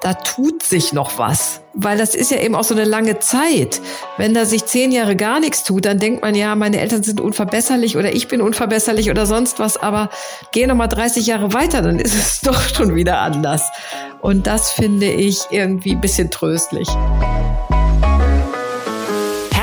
da tut sich noch was. Weil das ist ja eben auch so eine lange Zeit. Wenn da sich zehn Jahre gar nichts tut, dann denkt man ja, meine Eltern sind unverbesserlich oder ich bin unverbesserlich oder sonst was. Aber geh noch mal 30 Jahre weiter, dann ist es doch schon wieder anders. Und das finde ich irgendwie ein bisschen tröstlich.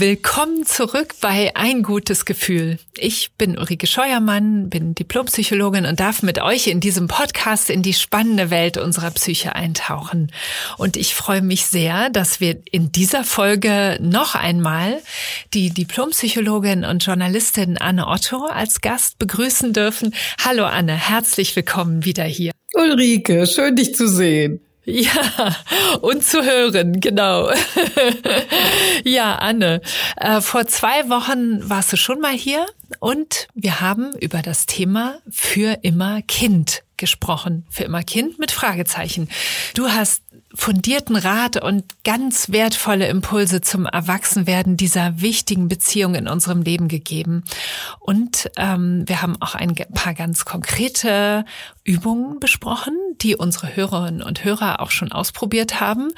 Willkommen zurück bei Ein gutes Gefühl. Ich bin Ulrike Scheuermann, bin Diplompsychologin und darf mit euch in diesem Podcast in die spannende Welt unserer Psyche eintauchen. Und ich freue mich sehr, dass wir in dieser Folge noch einmal die Diplompsychologin und Journalistin Anne Otto als Gast begrüßen dürfen. Hallo Anne, herzlich willkommen wieder hier. Ulrike, schön dich zu sehen. Ja, und zu hören, genau. ja, Anne, äh, vor zwei Wochen warst du schon mal hier und wir haben über das Thema für immer Kind gesprochen. Für immer Kind mit Fragezeichen. Du hast fundierten Rat und ganz wertvolle Impulse zum Erwachsenwerden dieser wichtigen Beziehung in unserem Leben gegeben. Und ähm, wir haben auch ein paar ganz konkrete Übungen besprochen, die unsere Hörerinnen und Hörer auch schon ausprobiert haben.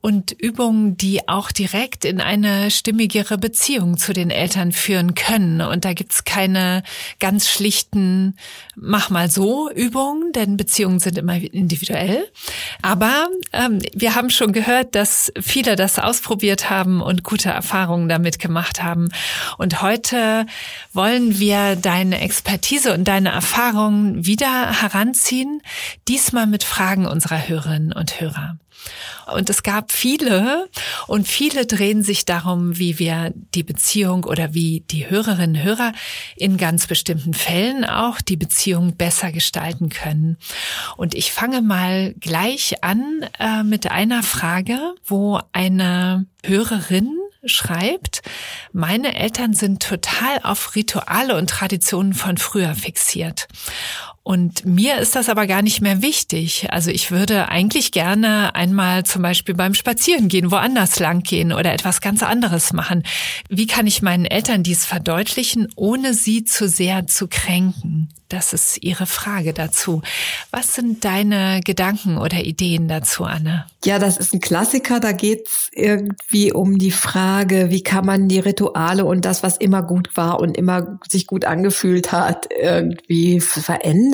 Und Übungen, die auch direkt in eine stimmigere Beziehung zu den Eltern führen können. Und da gibt's keine ganz schlichten Mach mal so Übungen, denn Beziehungen sind immer individuell. Aber ähm, wir haben schon gehört, dass viele das ausprobiert haben und gute Erfahrungen damit gemacht haben. Und heute wollen wir deine Expertise und deine Erfahrungen wieder heranziehen, diesmal mit Fragen unserer Hörerinnen und Hörer. Und es gab viele und viele drehen sich darum, wie wir die Beziehung oder wie die Hörerinnen und Hörer in ganz bestimmten Fällen auch die Beziehung besser gestalten können. Und ich fange mal gleich an äh, mit einer Frage, wo eine Hörerin schreibt, meine Eltern sind total auf Rituale und Traditionen von früher fixiert. Und mir ist das aber gar nicht mehr wichtig. Also ich würde eigentlich gerne einmal zum Beispiel beim Spazieren gehen, woanders lang gehen oder etwas ganz anderes machen. Wie kann ich meinen Eltern dies verdeutlichen, ohne sie zu sehr zu kränken? Das ist Ihre Frage dazu. Was sind deine Gedanken oder Ideen dazu, Anne? Ja, das ist ein Klassiker. Da geht's irgendwie um die Frage, wie kann man die Rituale und das, was immer gut war und immer sich gut angefühlt hat, irgendwie verändern.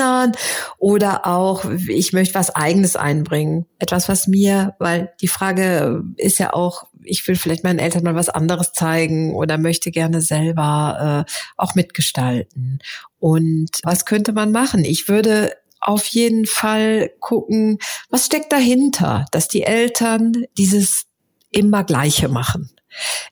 Oder auch, ich möchte was Eigenes einbringen. Etwas, was mir, weil die Frage ist ja auch, ich will vielleicht meinen Eltern mal was anderes zeigen oder möchte gerne selber äh, auch mitgestalten. Und was könnte man machen? Ich würde auf jeden Fall gucken, was steckt dahinter, dass die Eltern dieses immer Gleiche machen.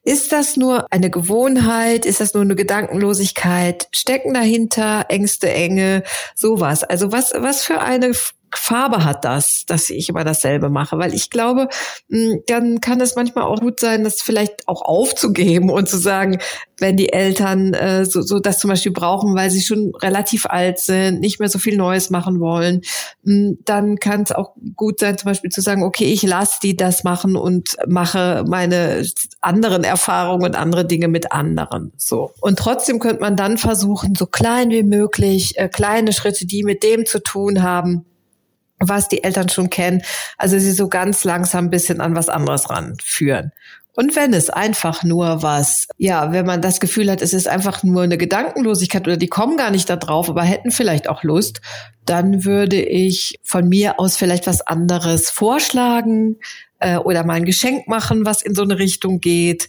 Ist das nur eine Gewohnheit? Ist das nur eine Gedankenlosigkeit? Stecken dahinter Ängste, Enge, sowas? Also was, was für eine Farbe hat das, dass ich immer dasselbe mache? Weil ich glaube, hm, dann kann es manchmal auch gut sein, das vielleicht auch aufzugeben und zu sagen, wenn die Eltern äh, so, so das zum Beispiel brauchen, weil sie schon relativ alt sind, nicht mehr so viel Neues machen wollen, hm, dann kann es auch gut sein, zum Beispiel zu sagen, okay, ich lasse die das machen und mache meine anderen Erfahrungen und andere Dinge mit anderen. So. Und trotzdem könnte man dann versuchen, so klein wie möglich, äh, kleine Schritte, die mit dem zu tun haben, was die Eltern schon kennen, also sie so ganz langsam ein bisschen an was anderes ranführen. Und wenn es einfach nur was, ja, wenn man das Gefühl hat, es ist einfach nur eine Gedankenlosigkeit oder die kommen gar nicht da drauf, aber hätten vielleicht auch Lust, dann würde ich von mir aus vielleicht was anderes vorschlagen äh, oder mal ein Geschenk machen, was in so eine Richtung geht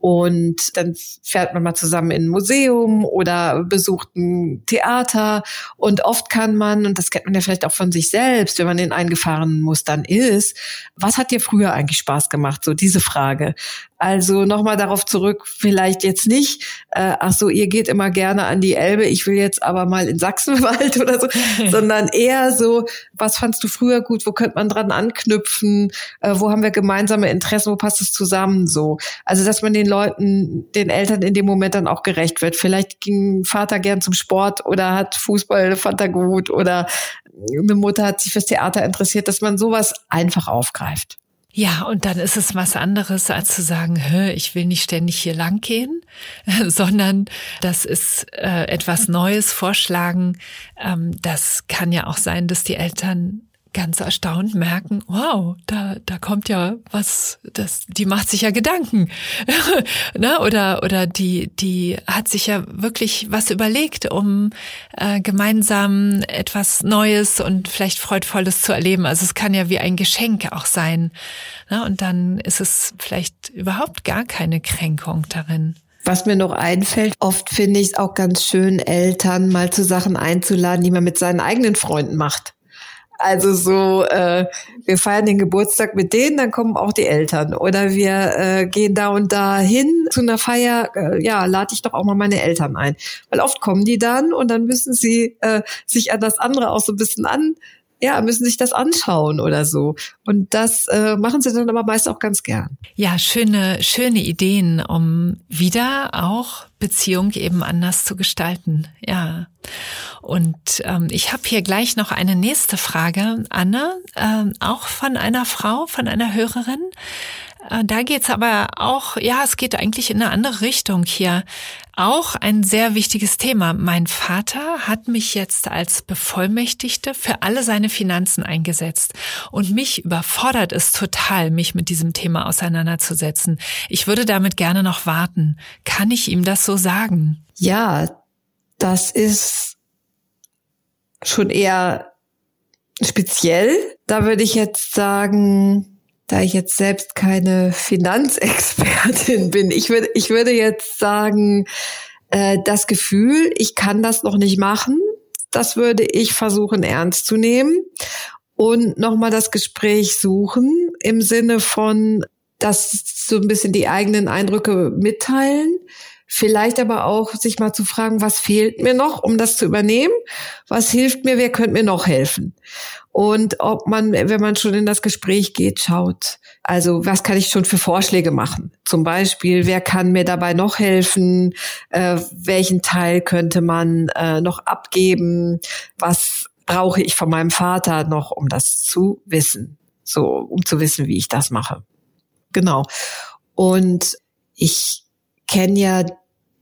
und dann fährt man mal zusammen in ein Museum oder besucht ein Theater. Und oft kann man, und das kennt man ja vielleicht auch von sich selbst, wenn man in eingefahrenen Mustern ist, was hat dir früher eigentlich Spaß gemacht? So diese Frage. Also nochmal darauf zurück, vielleicht jetzt nicht, äh, ach so, ihr geht immer gerne an die Elbe, ich will jetzt aber mal in Sachsenwald oder so, sondern eher so, was fandst du früher gut, wo könnte man dran anknüpfen, äh, wo haben wir gemeinsame Interessen, wo passt es zusammen so. Also dass man den Leuten, den Eltern in dem Moment dann auch gerecht wird. Vielleicht ging Vater gern zum Sport oder hat Fußball, fand er gut oder eine Mutter hat sich fürs Theater interessiert, dass man sowas einfach aufgreift. Ja, und dann ist es was anderes, als zu sagen, ich will nicht ständig hier lang gehen, sondern das ist äh, etwas Neues vorschlagen. Ähm, das kann ja auch sein, dass die Eltern ganz erstaunt merken, wow, da, da kommt ja was, das, die macht sich ja Gedanken. ne? Oder, oder die, die hat sich ja wirklich was überlegt, um äh, gemeinsam etwas Neues und vielleicht Freudvolles zu erleben. Also es kann ja wie ein Geschenk auch sein. Ne? Und dann ist es vielleicht überhaupt gar keine Kränkung darin. Was mir noch einfällt, oft finde ich es auch ganz schön, Eltern mal zu Sachen einzuladen, die man mit seinen eigenen Freunden macht. Also so, äh, wir feiern den Geburtstag mit denen, dann kommen auch die Eltern. Oder wir äh, gehen da und da hin zu einer Feier, äh, ja, lade ich doch auch mal meine Eltern ein. Weil oft kommen die dann und dann müssen sie äh, sich an das andere auch so ein bisschen an, ja, müssen sich das anschauen oder so. Und das äh, machen sie dann aber meist auch ganz gern. Ja, schöne, schöne Ideen, um wieder auch Beziehung eben anders zu gestalten. Ja. Und ähm, ich habe hier gleich noch eine nächste Frage, Anne, äh, auch von einer Frau, von einer Hörerin. Äh, da geht's aber auch, ja, es geht eigentlich in eine andere Richtung hier. Auch ein sehr wichtiges Thema. Mein Vater hat mich jetzt als Bevollmächtigte für alle seine Finanzen eingesetzt. Und mich überfordert es total, mich mit diesem Thema auseinanderzusetzen. Ich würde damit gerne noch warten. Kann ich ihm das so sagen? Ja, das ist schon eher speziell. Da würde ich jetzt sagen, da ich jetzt selbst keine Finanzexpertin bin, ich würde, ich würde jetzt sagen, äh, das Gefühl, ich kann das noch nicht machen, das würde ich versuchen ernst zu nehmen und nochmal das Gespräch suchen im Sinne von, dass so ein bisschen die eigenen Eindrücke mitteilen. Vielleicht aber auch sich mal zu fragen, was fehlt mir noch, um das zu übernehmen? Was hilft mir? Wer könnte mir noch helfen? Und ob man, wenn man schon in das Gespräch geht, schaut, also was kann ich schon für Vorschläge machen? Zum Beispiel, wer kann mir dabei noch helfen? Äh, welchen Teil könnte man äh, noch abgeben? Was brauche ich von meinem Vater noch, um das zu wissen? So, um zu wissen, wie ich das mache. Genau. Und ich kenne ja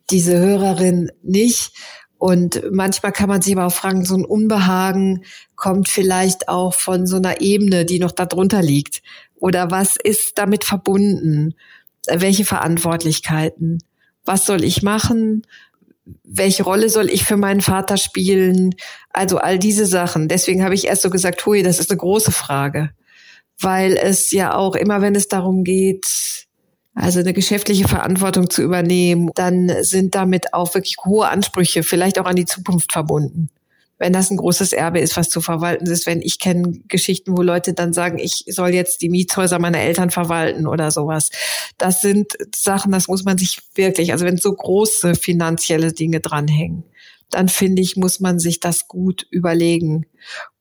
diese Hörerin nicht und manchmal kann man sich aber auch fragen, so ein Unbehagen kommt vielleicht auch von so einer Ebene, die noch darunter liegt. Oder was ist damit verbunden? Welche Verantwortlichkeiten? Was soll ich machen? Welche Rolle soll ich für meinen Vater spielen? Also all diese Sachen. Deswegen habe ich erst so gesagt, hui, das ist eine große Frage. Weil es ja auch immer, wenn es darum geht, also eine geschäftliche Verantwortung zu übernehmen, dann sind damit auch wirklich hohe Ansprüche, vielleicht auch an die Zukunft verbunden. Wenn das ein großes Erbe ist, was zu verwalten ist, wenn ich kenne Geschichten, wo Leute dann sagen, ich soll jetzt die Mietshäuser meiner Eltern verwalten oder sowas. Das sind Sachen, das muss man sich wirklich, also wenn so große finanzielle Dinge dranhängen, dann finde ich, muss man sich das gut überlegen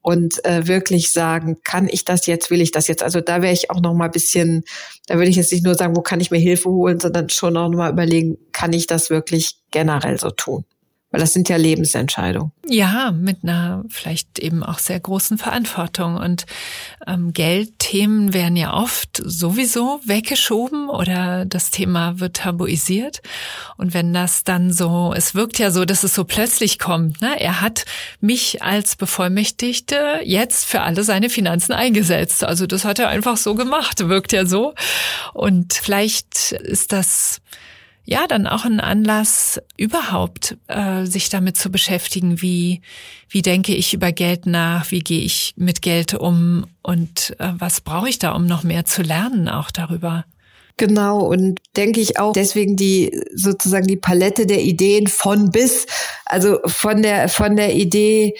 und äh, wirklich sagen, kann ich das jetzt, will ich das jetzt? Also da wäre ich auch noch mal ein bisschen, da würde ich jetzt nicht nur sagen, wo kann ich mir Hilfe holen, sondern schon auch noch mal überlegen, kann ich das wirklich generell so tun? Weil das sind ja Lebensentscheidungen. Ja, mit einer vielleicht eben auch sehr großen Verantwortung. Und ähm, Geldthemen werden ja oft sowieso weggeschoben oder das Thema wird tabuisiert. Und wenn das dann so, es wirkt ja so, dass es so plötzlich kommt. Ne? Er hat mich als Bevollmächtigte jetzt für alle seine Finanzen eingesetzt. Also das hat er einfach so gemacht, wirkt ja so. Und vielleicht ist das ja dann auch ein Anlass, überhaupt äh, sich damit zu beschäftigen, wie, wie denke ich über Geld nach, wie gehe ich mit Geld um und äh, was brauche ich da, um noch mehr zu lernen auch darüber. Genau, und denke ich auch deswegen die sozusagen die Palette der Ideen von bis, also von der, von der Idee,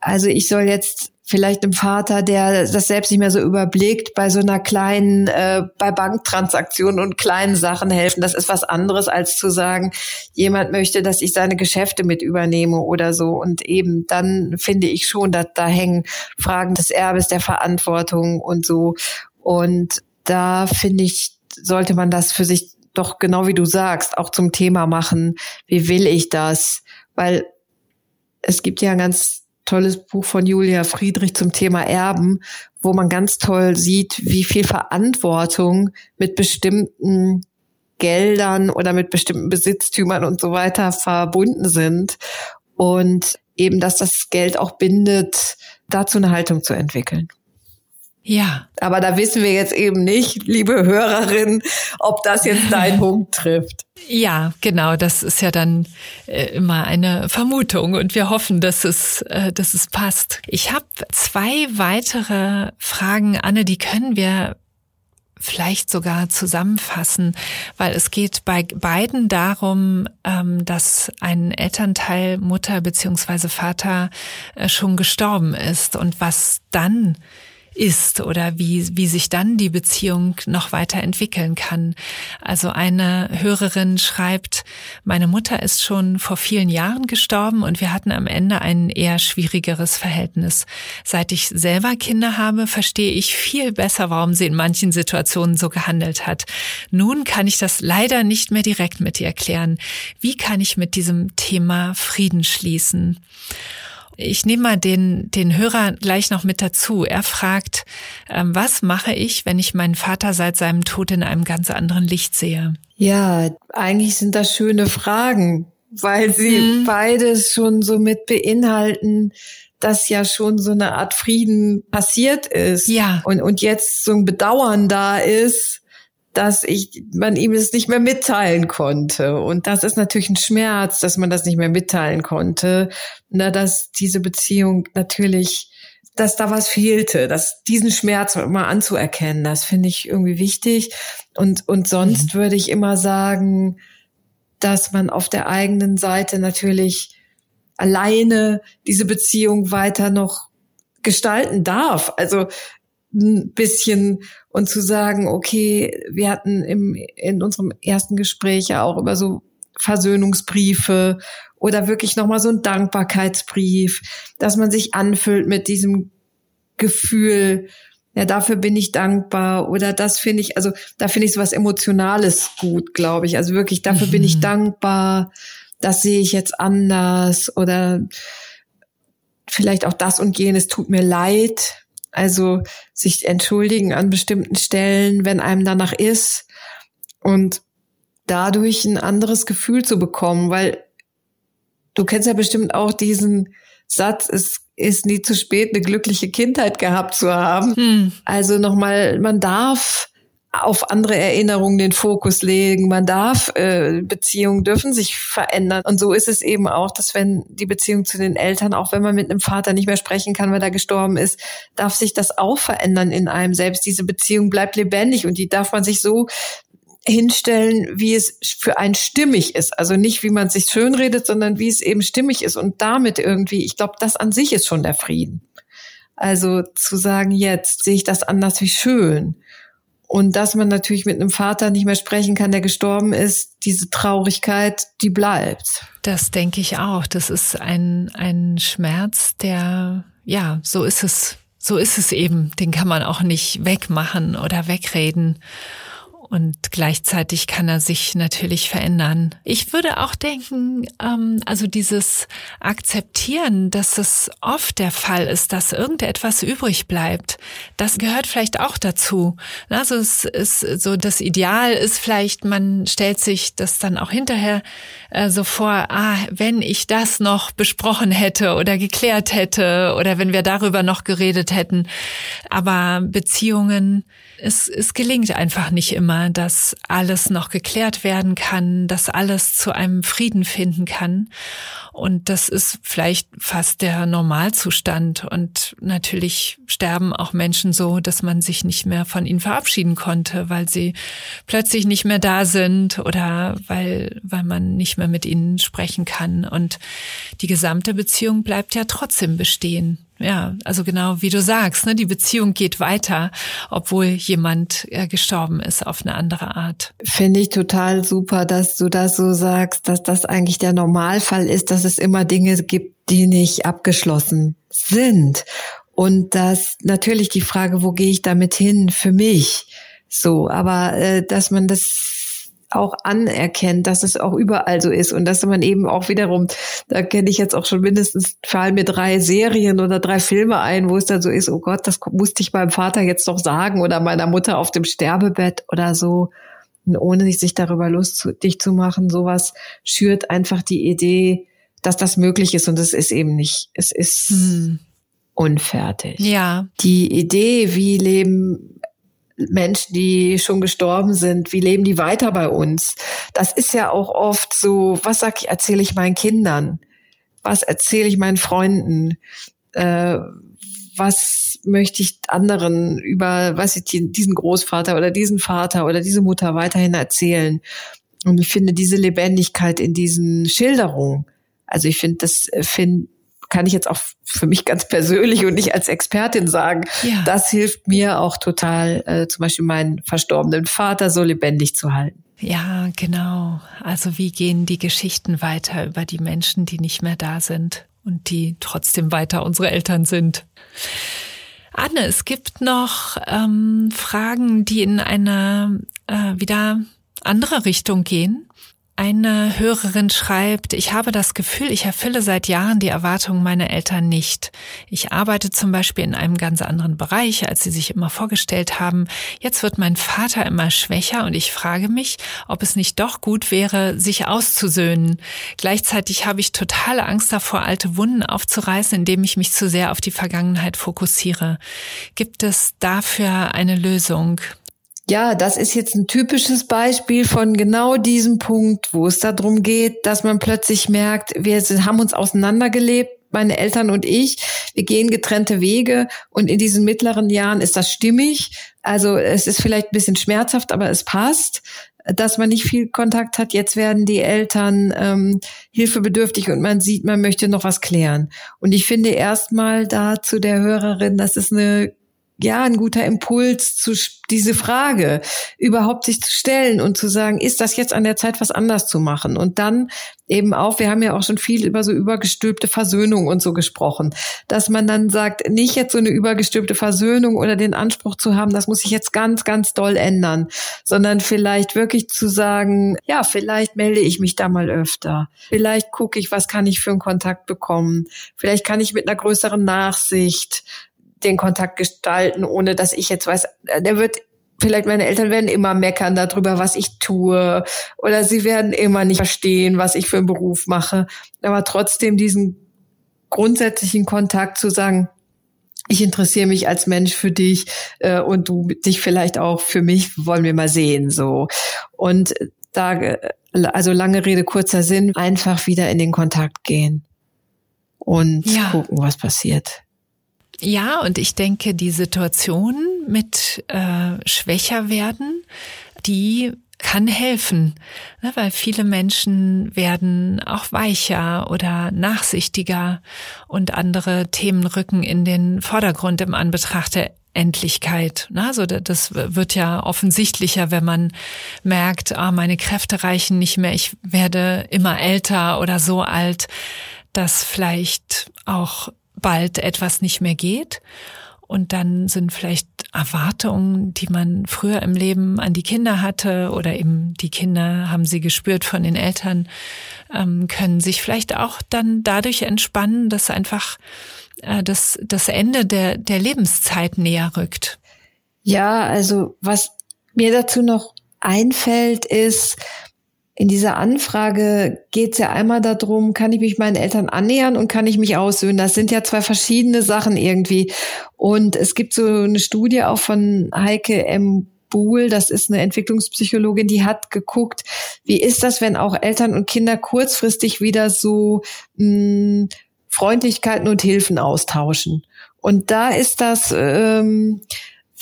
also ich soll jetzt vielleicht einem Vater, der das selbst nicht mehr so überblickt, bei so einer kleinen, äh, bei Banktransaktionen und kleinen Sachen helfen. Das ist was anderes, als zu sagen, jemand möchte, dass ich seine Geschäfte mit übernehme oder so. Und eben dann finde ich schon, dass da hängen Fragen des Erbes, der Verantwortung und so. Und da finde ich, sollte man das für sich doch genau wie du sagst, auch zum Thema machen. Wie will ich das? Weil es gibt ja ganz tolles Buch von Julia Friedrich zum Thema Erben, wo man ganz toll sieht, wie viel Verantwortung mit bestimmten Geldern oder mit bestimmten Besitztümern und so weiter verbunden sind. Und eben, dass das Geld auch bindet, dazu eine Haltung zu entwickeln. Ja. Aber da wissen wir jetzt eben nicht, liebe Hörerin, ob das jetzt dein Punkt trifft. Ja, genau. Das ist ja dann äh, immer eine Vermutung und wir hoffen, dass es, äh, dass es passt. Ich habe zwei weitere Fragen, Anne, die können wir vielleicht sogar zusammenfassen, weil es geht bei beiden darum, ähm, dass ein Elternteil, Mutter beziehungsweise Vater äh, schon gestorben ist und was dann ist oder wie, wie sich dann die Beziehung noch weiter entwickeln kann. Also eine Hörerin schreibt, meine Mutter ist schon vor vielen Jahren gestorben und wir hatten am Ende ein eher schwierigeres Verhältnis. Seit ich selber Kinder habe, verstehe ich viel besser, warum sie in manchen Situationen so gehandelt hat. Nun kann ich das leider nicht mehr direkt mit ihr erklären. Wie kann ich mit diesem Thema Frieden schließen? Ich nehme mal den, den Hörer gleich noch mit dazu. Er fragt, ähm, was mache ich, wenn ich meinen Vater seit seinem Tod in einem ganz anderen Licht sehe? Ja, eigentlich sind das schöne Fragen, weil sie mhm. beides schon so mit beinhalten, dass ja schon so eine Art Frieden passiert ist. Ja. Und, und jetzt so ein Bedauern da ist, dass ich, man ihm es nicht mehr mitteilen konnte. Und das ist natürlich ein Schmerz, dass man das nicht mehr mitteilen konnte. Na, dass diese Beziehung natürlich, dass da was fehlte, dass diesen Schmerz mal anzuerkennen, das finde ich irgendwie wichtig. Und, und sonst mhm. würde ich immer sagen, dass man auf der eigenen Seite natürlich alleine diese Beziehung weiter noch gestalten darf. Also ein bisschen und zu sagen, okay, wir hatten im, in unserem ersten Gespräch ja auch über so Versöhnungsbriefe oder wirklich nochmal so ein Dankbarkeitsbrief, dass man sich anfüllt mit diesem Gefühl, ja, dafür bin ich dankbar oder das finde ich, also da finde ich so was Emotionales gut, glaube ich. Also wirklich, dafür mhm. bin ich mhm. dankbar, das sehe ich jetzt anders oder vielleicht auch das und jenes tut mir leid, also sich entschuldigen an bestimmten Stellen, wenn einem danach ist und dadurch ein anderes Gefühl zu bekommen, weil du kennst ja bestimmt auch diesen Satz, es ist nie zu spät, eine glückliche Kindheit gehabt zu haben. Hm. Also nochmal, man darf auf andere Erinnerungen den Fokus legen. Man darf, äh, Beziehungen dürfen sich verändern. Und so ist es eben auch, dass wenn die Beziehung zu den Eltern, auch wenn man mit einem Vater nicht mehr sprechen kann, weil er gestorben ist, darf sich das auch verändern in einem selbst. Diese Beziehung bleibt lebendig und die darf man sich so hinstellen, wie es für einen stimmig ist. Also nicht, wie man sich schönredet, sondern wie es eben stimmig ist. Und damit irgendwie, ich glaube, das an sich ist schon der Frieden. Also zu sagen, jetzt sehe ich das anders wie schön. Und dass man natürlich mit einem Vater nicht mehr sprechen kann, der gestorben ist, diese Traurigkeit, die bleibt. Das denke ich auch. Das ist ein, ein Schmerz, der, ja, so ist es, so ist es eben. Den kann man auch nicht wegmachen oder wegreden. Und gleichzeitig kann er sich natürlich verändern. Ich würde auch denken, ähm, also dieses Akzeptieren, dass es oft der Fall ist, dass irgendetwas übrig bleibt, das gehört vielleicht auch dazu. Also es ist so, das Ideal ist vielleicht, man stellt sich das dann auch hinterher äh, so vor, ah, wenn ich das noch besprochen hätte oder geklärt hätte oder wenn wir darüber noch geredet hätten. Aber Beziehungen, es, es gelingt einfach nicht immer, dass alles noch geklärt werden kann, dass alles zu einem Frieden finden kann. Und das ist vielleicht fast der Normalzustand. Und natürlich sterben auch Menschen so, dass man sich nicht mehr von ihnen verabschieden konnte, weil sie plötzlich nicht mehr da sind oder weil, weil man nicht mehr mit ihnen sprechen kann. Und die gesamte Beziehung bleibt ja trotzdem bestehen ja, also genau wie du sagst, ne, die Beziehung geht weiter, obwohl jemand äh, gestorben ist auf eine andere Art. Finde ich total super, dass du das so sagst, dass das eigentlich der Normalfall ist, dass es immer Dinge gibt, die nicht abgeschlossen sind. Und dass natürlich die Frage, wo gehe ich damit hin für mich? So, aber äh, dass man das auch anerkennt, dass es auch überall so ist und dass man eben auch wiederum, da kenne ich jetzt auch schon mindestens, fallen mir drei Serien oder drei Filme ein, wo es dann so ist, oh Gott, das musste ich meinem Vater jetzt doch sagen oder meiner Mutter auf dem Sterbebett oder so. Und ohne sich darüber lustig zu machen, sowas schürt einfach die Idee, dass das möglich ist und es ist eben nicht. Es ist hm. unfertig. Ja. Die Idee, wie leben Menschen, die schon gestorben sind, wie leben die weiter bei uns? Das ist ja auch oft so, was sag ich, erzähle ich meinen Kindern? Was erzähle ich meinen Freunden? Äh, was möchte ich anderen über, was ich diesen Großvater oder diesen Vater oder diese Mutter weiterhin erzählen? Und ich finde diese Lebendigkeit in diesen Schilderungen, also ich finde, das äh, finde kann ich jetzt auch für mich ganz persönlich und nicht als Expertin sagen, ja. das hilft mir auch total, äh, zum Beispiel meinen verstorbenen Vater so lebendig zu halten. Ja, genau. Also wie gehen die Geschichten weiter über die Menschen, die nicht mehr da sind und die trotzdem weiter unsere Eltern sind? Anne, es gibt noch ähm, Fragen, die in eine äh, wieder andere Richtung gehen. Eine Hörerin schreibt, ich habe das Gefühl, ich erfülle seit Jahren die Erwartungen meiner Eltern nicht. Ich arbeite zum Beispiel in einem ganz anderen Bereich, als sie sich immer vorgestellt haben. Jetzt wird mein Vater immer schwächer und ich frage mich, ob es nicht doch gut wäre, sich auszusöhnen. Gleichzeitig habe ich totale Angst davor, alte Wunden aufzureißen, indem ich mich zu sehr auf die Vergangenheit fokussiere. Gibt es dafür eine Lösung? Ja, das ist jetzt ein typisches Beispiel von genau diesem Punkt, wo es darum geht, dass man plötzlich merkt, wir haben uns auseinandergelebt, meine Eltern und ich, wir gehen getrennte Wege und in diesen mittleren Jahren ist das stimmig. Also es ist vielleicht ein bisschen schmerzhaft, aber es passt, dass man nicht viel Kontakt hat. Jetzt werden die Eltern ähm, hilfebedürftig und man sieht, man möchte noch was klären. Und ich finde erstmal da zu der Hörerin, das ist eine ja, ein guter Impuls zu diese Frage überhaupt sich zu stellen und zu sagen, ist das jetzt an der Zeit, was anders zu machen? Und dann eben auch, wir haben ja auch schon viel über so übergestülpte Versöhnung und so gesprochen, dass man dann sagt, nicht jetzt so eine übergestülpte Versöhnung oder den Anspruch zu haben, das muss sich jetzt ganz, ganz doll ändern, sondern vielleicht wirklich zu sagen, ja, vielleicht melde ich mich da mal öfter. Vielleicht gucke ich, was kann ich für einen Kontakt bekommen. Vielleicht kann ich mit einer größeren Nachsicht den Kontakt gestalten, ohne dass ich jetzt weiß, äh, der wird vielleicht meine Eltern werden immer meckern darüber, was ich tue, oder sie werden immer nicht verstehen, was ich für einen Beruf mache. Aber trotzdem diesen grundsätzlichen Kontakt zu sagen, ich interessiere mich als Mensch für dich äh, und du dich vielleicht auch für mich, wollen wir mal sehen, so. Und da, äh, also lange Rede, kurzer Sinn, einfach wieder in den Kontakt gehen und ja. gucken, was passiert. Ja, und ich denke, die Situation mit äh, schwächer werden, die kann helfen, ne, weil viele Menschen werden auch weicher oder nachsichtiger und andere Themen rücken in den Vordergrund im Anbetracht der Endlichkeit. Also das wird ja offensichtlicher, wenn man merkt, ah, meine Kräfte reichen nicht mehr, ich werde immer älter oder so alt, dass vielleicht auch bald etwas nicht mehr geht. Und dann sind vielleicht Erwartungen, die man früher im Leben an die Kinder hatte oder eben die Kinder haben sie gespürt von den Eltern, ähm, können sich vielleicht auch dann dadurch entspannen, dass einfach äh, das, das Ende der, der Lebenszeit näher rückt. Ja, also was mir dazu noch einfällt, ist, in dieser Anfrage geht es ja einmal darum, kann ich mich meinen Eltern annähern und kann ich mich aussöhnen? Das sind ja zwei verschiedene Sachen irgendwie. Und es gibt so eine Studie auch von Heike M. Buhl, das ist eine Entwicklungspsychologin, die hat geguckt, wie ist das, wenn auch Eltern und Kinder kurzfristig wieder so mh, hm, Freundlichkeiten und Hilfen austauschen. Und da ist das ähm,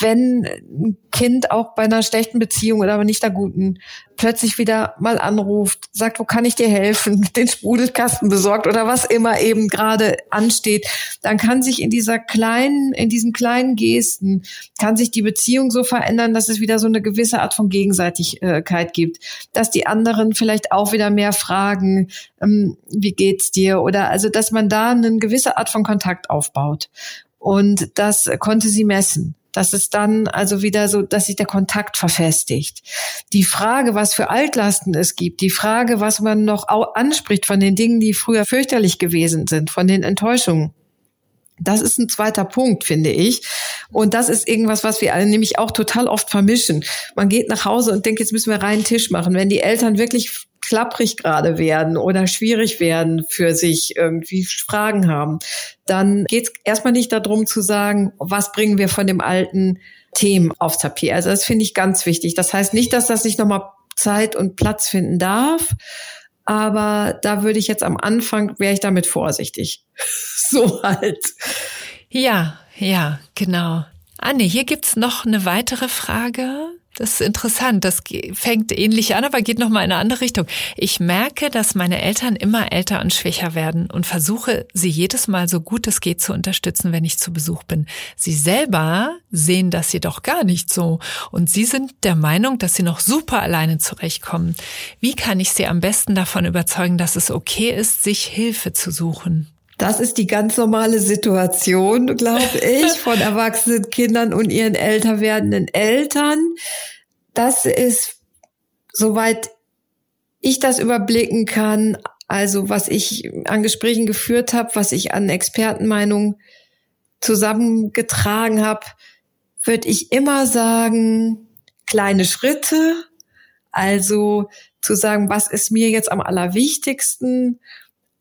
wenn ein Kind auch bei einer schlechten Beziehung oder aber nicht einer guten plötzlich wieder mal anruft, sagt, wo kann ich dir helfen, den Sprudelkasten besorgt oder was immer eben gerade ansteht, dann kann sich in dieser kleinen, in diesen kleinen Gesten, kann sich die Beziehung so verändern, dass es wieder so eine gewisse Art von Gegenseitigkeit gibt, dass die anderen vielleicht auch wieder mehr fragen, ähm, wie geht's dir oder also, dass man da eine gewisse Art von Kontakt aufbaut. Und das konnte sie messen. Das ist dann also wieder so, dass sich der Kontakt verfestigt. Die Frage, was für Altlasten es gibt, die Frage, was man noch anspricht von den Dingen, die früher fürchterlich gewesen sind, von den Enttäuschungen. Das ist ein zweiter Punkt, finde ich. Und das ist irgendwas, was wir alle nämlich auch total oft vermischen. Man geht nach Hause und denkt, jetzt müssen wir reinen Tisch machen. Wenn die Eltern wirklich klapprig gerade werden oder schwierig werden für sich, irgendwie Fragen haben, dann geht es erstmal nicht darum zu sagen, was bringen wir von dem alten Themen aufs Tapet. Also das finde ich ganz wichtig. Das heißt nicht, dass das nicht nochmal Zeit und Platz finden darf, aber da würde ich jetzt am Anfang, wäre ich damit vorsichtig. so halt. Ja, ja, genau. Anne, hier gibt's noch eine weitere Frage. Das ist interessant. Das fängt ähnlich an, aber geht noch mal in eine andere Richtung. Ich merke, dass meine Eltern immer älter und schwächer werden und versuche, sie jedes Mal so gut es geht zu unterstützen, wenn ich zu Besuch bin. Sie selber sehen das jedoch gar nicht so und sie sind der Meinung, dass sie noch super alleine zurechtkommen. Wie kann ich sie am besten davon überzeugen, dass es okay ist, sich Hilfe zu suchen? Das ist die ganz normale Situation, glaube ich, von erwachsenen Kindern und ihren älter werdenden Eltern. Das ist, soweit ich das überblicken kann, also was ich an Gesprächen geführt habe, was ich an Expertenmeinungen zusammengetragen habe, würde ich immer sagen, kleine Schritte. Also zu sagen, was ist mir jetzt am allerwichtigsten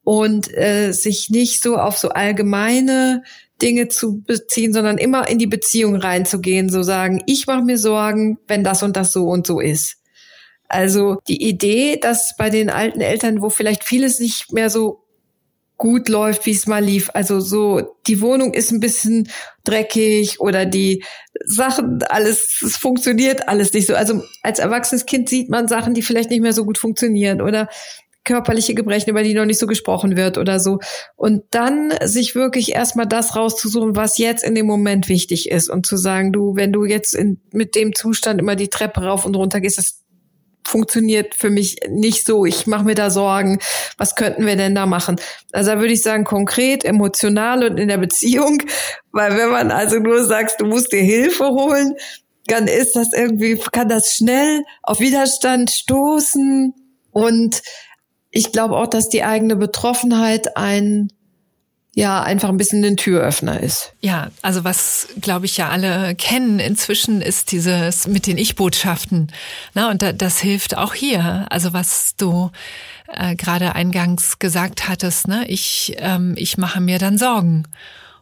und äh, sich nicht so auf so allgemeine Dinge zu beziehen, sondern immer in die Beziehung reinzugehen, so sagen, ich mache mir Sorgen, wenn das und das so und so ist. Also die Idee, dass bei den alten Eltern, wo vielleicht vieles nicht mehr so gut läuft, wie es mal lief. Also so, die Wohnung ist ein bisschen dreckig oder die Sachen, alles, es funktioniert alles nicht so. Also als erwachsenes Kind sieht man Sachen, die vielleicht nicht mehr so gut funktionieren oder körperliche Gebrechen, über die noch nicht so gesprochen wird oder so. Und dann sich wirklich erstmal das rauszusuchen, was jetzt in dem Moment wichtig ist und zu sagen, du, wenn du jetzt in, mit dem Zustand immer die Treppe rauf und runter gehst, das funktioniert für mich nicht so. Ich mache mir da Sorgen. Was könnten wir denn da machen? Also da würde ich sagen, konkret, emotional und in der Beziehung. Weil wenn man also nur sagst, du musst dir Hilfe holen, dann ist das irgendwie, kann das schnell auf Widerstand stoßen. Und ich glaube auch, dass die eigene Betroffenheit ein ja einfach ein bisschen ein Türöffner ist. Ja, also was glaube ich ja alle kennen inzwischen ist dieses mit den Ich-Botschaften. Na und das hilft auch hier. Also was du äh, gerade eingangs gesagt hattest, ne, ich ähm, ich mache mir dann Sorgen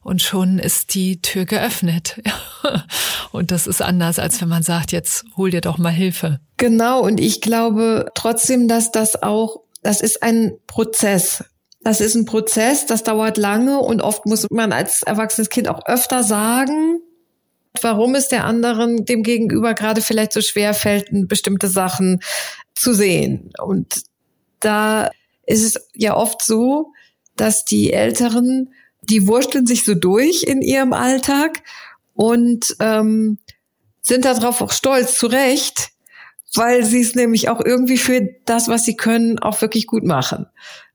und schon ist die Tür geöffnet. und das ist anders, als wenn man sagt, jetzt hol dir doch mal Hilfe. Genau, und ich glaube trotzdem, dass das auch das ist ein Prozess. Das ist ein Prozess, das dauert lange und oft muss man als erwachsenes Kind auch öfter sagen, warum es der anderen dem Gegenüber gerade vielleicht so schwer fällt, bestimmte Sachen zu sehen. Und da ist es ja oft so, dass die Älteren, die wursteln sich so durch in ihrem Alltag und ähm, sind darauf auch stolz, zu Recht, weil sie es nämlich auch irgendwie für das, was sie können, auch wirklich gut machen.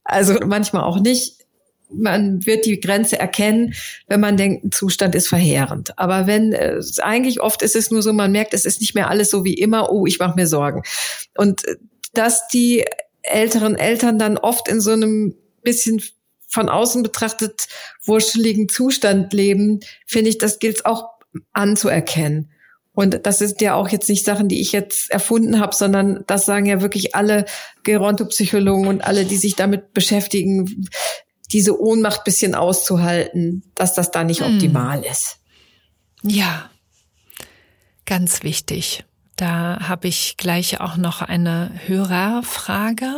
Also manchmal auch nicht. Man wird die Grenze erkennen, wenn man denkt, ein Zustand ist verheerend. Aber wenn äh, eigentlich oft ist es nur so, man merkt, es ist nicht mehr alles so wie immer. Oh, ich mache mir Sorgen. Und äh, dass die älteren Eltern dann oft in so einem bisschen von außen betrachtet wurscheligen Zustand leben, finde ich, das gilt auch anzuerkennen. Und das sind ja auch jetzt nicht Sachen, die ich jetzt erfunden habe, sondern das sagen ja wirklich alle Gerontopsychologen und alle, die sich damit beschäftigen, diese Ohnmacht bisschen auszuhalten, dass das da nicht hm. optimal ist. Ja, ganz wichtig. Da habe ich gleich auch noch eine Hörerfrage.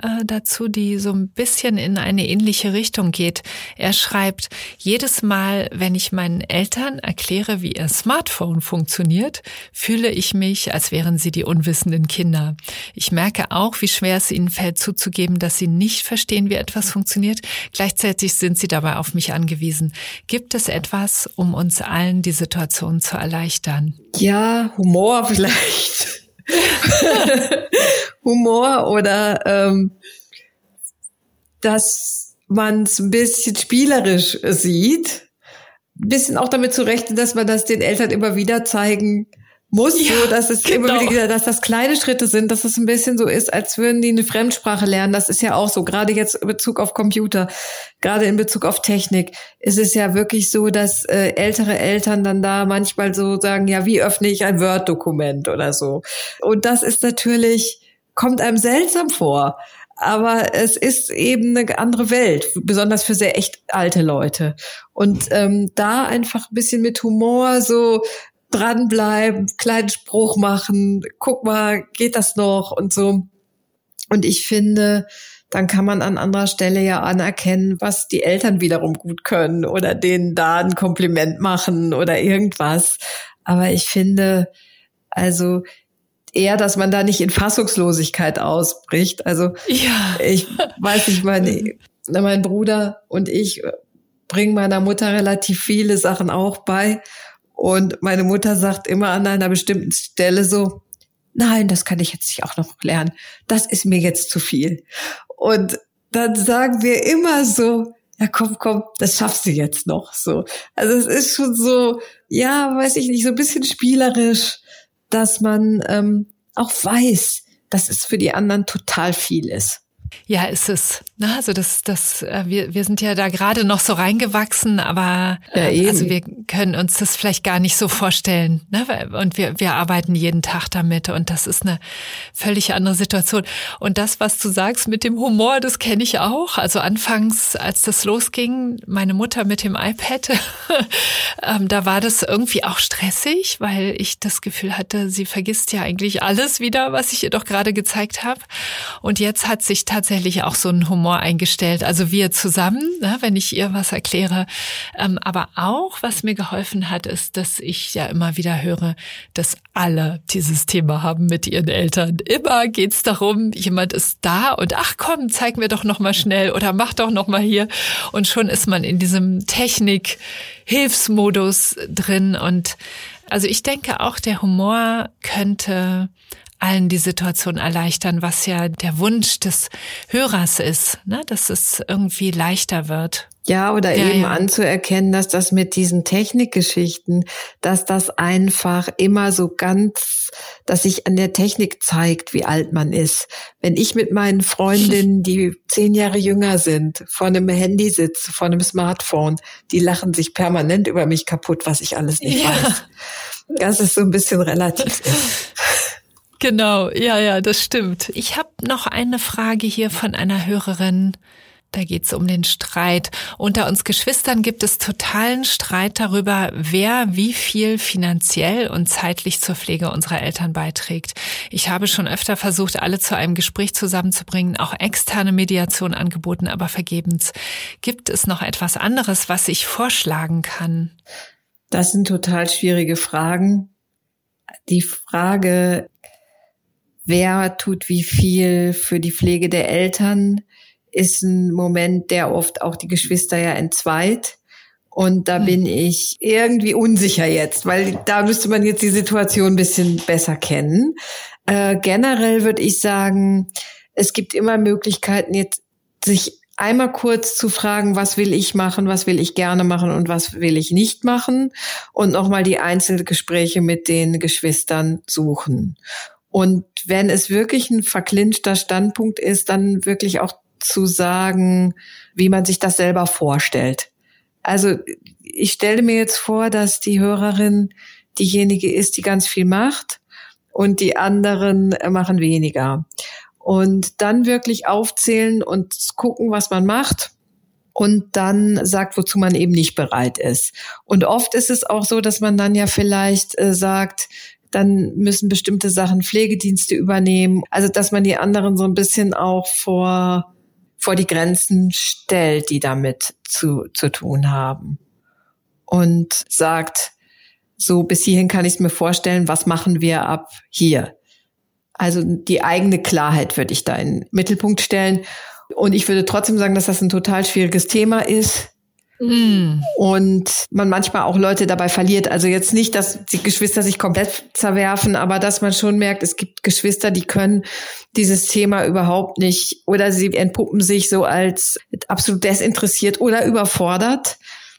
Äh, dazu, die so ein bisschen in eine ähnliche Richtung geht. Er schreibt, jedes Mal, wenn ich meinen Eltern erkläre, wie ihr Smartphone funktioniert, fühle ich mich, als wären sie die unwissenden Kinder. Ich merke auch, wie schwer es ihnen fällt zuzugeben, dass sie nicht verstehen, wie etwas funktioniert. Gleichzeitig sind sie dabei auf mich angewiesen. Gibt es etwas, um uns allen die Situation zu erleichtern? Ja, Humor vielleicht. Humor oder ähm, dass man es ein bisschen spielerisch sieht. Ein bisschen auch damit zu rechnen, dass man das den Eltern immer wieder zeigen muss, ja, so dass es genau. immer wieder, dass das kleine Schritte sind, dass es ein bisschen so ist, als würden die eine Fremdsprache lernen. Das ist ja auch so, gerade jetzt in Bezug auf Computer, gerade in Bezug auf Technik, ist es ja wirklich so, dass äh, ältere Eltern dann da manchmal so sagen, ja, wie öffne ich ein Word-Dokument oder so. Und das ist natürlich, kommt einem seltsam vor. Aber es ist eben eine andere Welt, besonders für sehr echt alte Leute. Und ähm, da einfach ein bisschen mit Humor so dranbleiben, kleinen Spruch machen, guck mal, geht das noch und so. Und ich finde, dann kann man an anderer Stelle ja anerkennen, was die Eltern wiederum gut können oder denen da ein Kompliment machen oder irgendwas. Aber ich finde, also eher, dass man da nicht in Fassungslosigkeit ausbricht. Also ja. ich weiß nicht, mein, mein Bruder und ich bringen meiner Mutter relativ viele Sachen auch bei. Und meine Mutter sagt immer an einer bestimmten Stelle so, nein, das kann ich jetzt nicht auch noch lernen. Das ist mir jetzt zu viel. Und dann sagen wir immer so, ja, komm, komm, das schaffst du jetzt noch, so. Also es ist schon so, ja, weiß ich nicht, so ein bisschen spielerisch, dass man ähm, auch weiß, dass es für die anderen total viel ist. Ja, ist es. Na, also das, das, äh, wir, wir sind ja da gerade noch so reingewachsen, aber ja, äh, also wir können uns das vielleicht gar nicht so vorstellen. Ne? Und wir, wir arbeiten jeden Tag damit und das ist eine völlig andere Situation. Und das, was du sagst mit dem Humor, das kenne ich auch. Also anfangs, als das losging, meine Mutter mit dem iPad, ähm, da war das irgendwie auch stressig, weil ich das Gefühl hatte, sie vergisst ja eigentlich alles wieder, was ich ihr doch gerade gezeigt habe. Und jetzt hat sich tatsächlich auch so einen Humor eingestellt. Also wir zusammen, ne, wenn ich ihr was erkläre. Ähm, aber auch, was mir geholfen hat, ist, dass ich ja immer wieder höre, dass alle dieses Thema haben mit ihren Eltern. Immer geht's darum, jemand ist da und ach komm, zeig mir doch noch mal schnell oder mach doch noch mal hier. Und schon ist man in diesem Technik-Hilfsmodus drin. Und also ich denke auch, der Humor könnte allen die Situation erleichtern, was ja der Wunsch des Hörers ist, ne? dass es irgendwie leichter wird. Ja, oder ja, eben ja. anzuerkennen, dass das mit diesen Technikgeschichten, dass das einfach immer so ganz, dass sich an der Technik zeigt, wie alt man ist. Wenn ich mit meinen Freundinnen, die zehn Jahre jünger sind, vor einem Handy sitze, vor einem Smartphone, die lachen sich permanent über mich kaputt, was ich alles nicht ja. weiß. Das ist so ein bisschen relativ. Genau, ja, ja, das stimmt. Ich habe noch eine Frage hier von einer Hörerin. Da geht's um den Streit. Unter uns Geschwistern gibt es totalen Streit darüber, wer wie viel finanziell und zeitlich zur Pflege unserer Eltern beiträgt. Ich habe schon öfter versucht, alle zu einem Gespräch zusammenzubringen, auch externe Mediation angeboten, aber vergebens. Gibt es noch etwas anderes, was ich vorschlagen kann? Das sind total schwierige Fragen. Die Frage, wer tut wie viel für die Pflege der Eltern, ist ein Moment, der oft auch die Geschwister ja entzweit. Und da hm. bin ich irgendwie unsicher jetzt, weil da müsste man jetzt die Situation ein bisschen besser kennen. Äh, generell würde ich sagen, es gibt immer Möglichkeiten, jetzt sich einmal kurz zu fragen, was will ich machen, was will ich gerne machen und was will ich nicht machen und nochmal die Einzelgespräche mit den Geschwistern suchen. Und wenn es wirklich ein verklinchter Standpunkt ist, dann wirklich auch zu sagen, wie man sich das selber vorstellt. Also ich stelle mir jetzt vor, dass die Hörerin diejenige ist, die ganz viel macht und die anderen machen weniger. Und dann wirklich aufzählen und gucken, was man macht und dann sagt, wozu man eben nicht bereit ist. Und oft ist es auch so, dass man dann ja vielleicht äh, sagt, dann müssen bestimmte Sachen Pflegedienste übernehmen. Also dass man die anderen so ein bisschen auch vor, vor die Grenzen stellt, die damit zu, zu tun haben. Und sagt, so bis hierhin kann ich es mir vorstellen, was machen wir ab hier? Also die eigene Klarheit würde ich da in den Mittelpunkt stellen. Und ich würde trotzdem sagen, dass das ein total schwieriges Thema ist. Mm. Und man manchmal auch Leute dabei verliert. Also jetzt nicht, dass die Geschwister sich komplett zerwerfen, aber dass man schon merkt, es gibt Geschwister, die können dieses Thema überhaupt nicht oder sie entpuppen sich so als absolut desinteressiert oder überfordert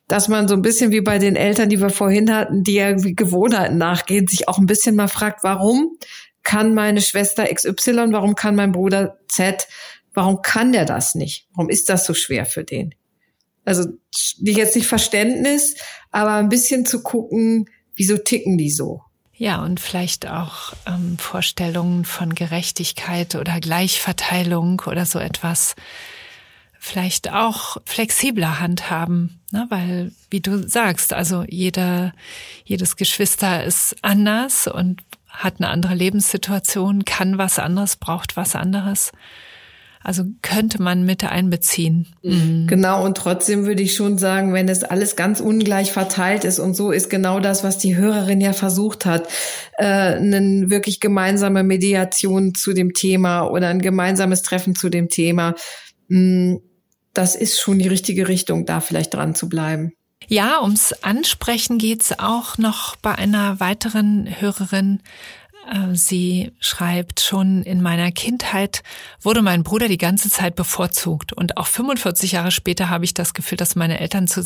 dass man so ein bisschen wie bei den Eltern, die wir vorhin hatten, die ja Gewohnheiten nachgehen, sich auch ein bisschen mal fragt, warum kann meine Schwester XY, warum kann mein Bruder Z, warum kann der das nicht? Warum ist das so schwer für den? Also jetzt nicht Verständnis, aber ein bisschen zu gucken, wieso ticken die so? Ja, und vielleicht auch ähm, Vorstellungen von Gerechtigkeit oder Gleichverteilung oder so etwas vielleicht auch flexibler handhaben, ne? weil, wie du sagst, also jeder, jedes Geschwister ist anders und hat eine andere Lebenssituation, kann was anderes, braucht was anderes. Also könnte man mit einbeziehen. Mhm. Genau, und trotzdem würde ich schon sagen, wenn es alles ganz ungleich verteilt ist und so ist genau das, was die Hörerin ja versucht hat, äh, eine wirklich gemeinsame Mediation zu dem Thema oder ein gemeinsames Treffen zu dem Thema. Mh, das ist schon die richtige Richtung, da vielleicht dran zu bleiben. Ja, ums Ansprechen geht's auch noch bei einer weiteren Hörerin. Äh, sie schreibt, schon in meiner Kindheit wurde mein Bruder die ganze Zeit bevorzugt. Und auch 45 Jahre später habe ich das Gefühl, dass meine Eltern zu